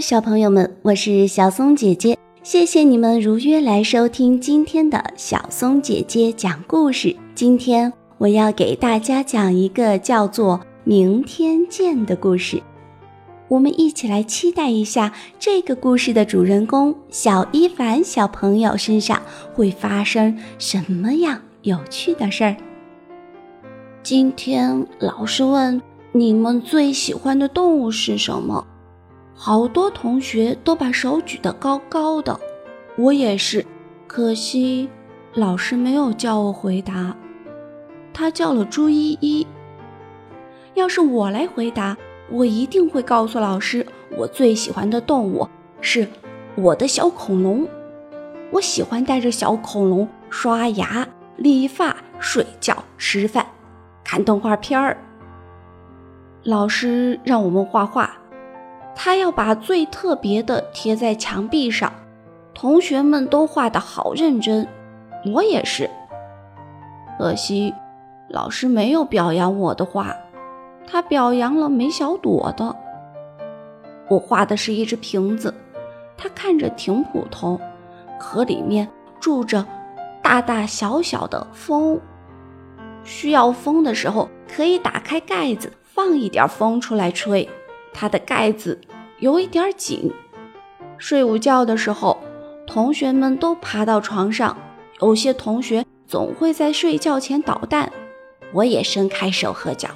小朋友们，我是小松姐姐，谢谢你们如约来收听今天的小松姐姐讲故事。今天我要给大家讲一个叫做《明天见》的故事，我们一起来期待一下这个故事的主人公小一凡小朋友身上会发生什么样有趣的事儿。今天老师问你们最喜欢的动物是什么？好多同学都把手举得高高的，我也是。可惜老师没有叫我回答，他叫了朱依依。要是我来回答，我一定会告诉老师，我最喜欢的动物是我的小恐龙。我喜欢带着小恐龙刷牙、理发、睡觉、吃饭、看动画片儿。老师让我们画画。他要把最特别的贴在墙壁上，同学们都画得好认真，我也是。可惜老师没有表扬我的画，他表扬了梅小朵的。我画的是一只瓶子，它看着挺普通，可里面住着大大小小的风，需要风的时候可以打开盖子，放一点风出来吹。它的盖子有一点紧，睡午觉的时候，同学们都爬到床上。有些同学总会在睡觉前捣蛋，我也伸开手和脚，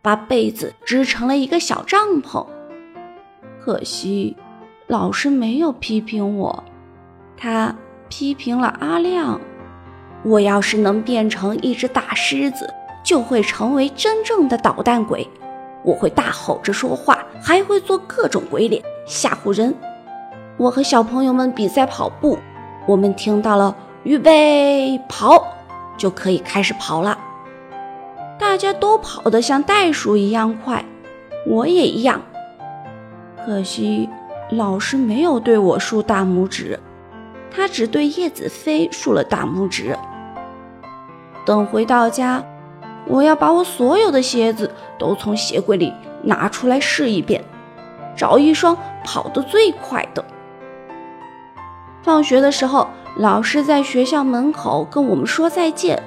把被子织成了一个小帐篷。可惜老师没有批评我，他批评了阿亮。我要是能变成一只大狮子，就会成为真正的捣蛋鬼。我会大吼着说话，还会做各种鬼脸吓唬人。我和小朋友们比赛跑步，我们听到了“预备跑”，就可以开始跑了。大家都跑得像袋鼠一样快，我也一样。可惜老师没有对我竖大拇指，他只对叶子飞竖了大拇指。等回到家。我要把我所有的鞋子都从鞋柜里拿出来试一遍，找一双跑得最快的。放学的时候，老师在学校门口跟我们说再见，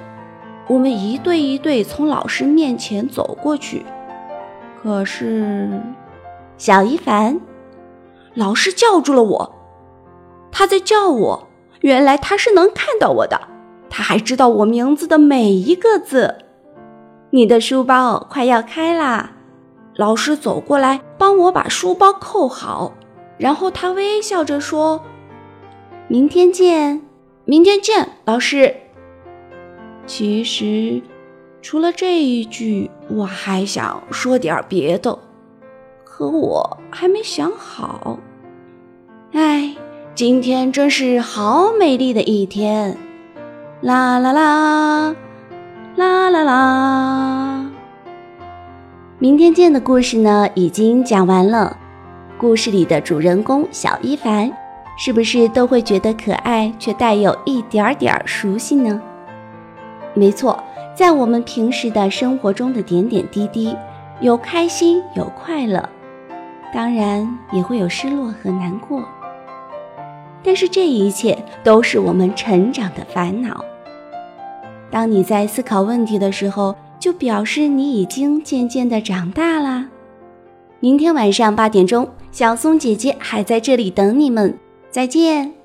我们一对一对从老师面前走过去。可是，小一凡，老师叫住了我，他在叫我。原来他是能看到我的，他还知道我名字的每一个字。你的书包快要开啦！老师走过来帮我把书包扣好，然后他微笑着说：“明天见，明天见，老师。”其实，除了这一句，我还想说点别的，可我还没想好。哎，今天真是好美丽的一天！啦啦啦！啦啦啦！明天见的故事呢，已经讲完了。故事里的主人公小一凡，是不是都会觉得可爱，却带有一点点熟悉呢？没错，在我们平时的生活中的点点滴滴，有开心，有快乐，当然也会有失落和难过。但是这一切都是我们成长的烦恼。当你在思考问题的时候，就表示你已经渐渐的长大啦。明天晚上八点钟，小松姐姐还在这里等你们，再见。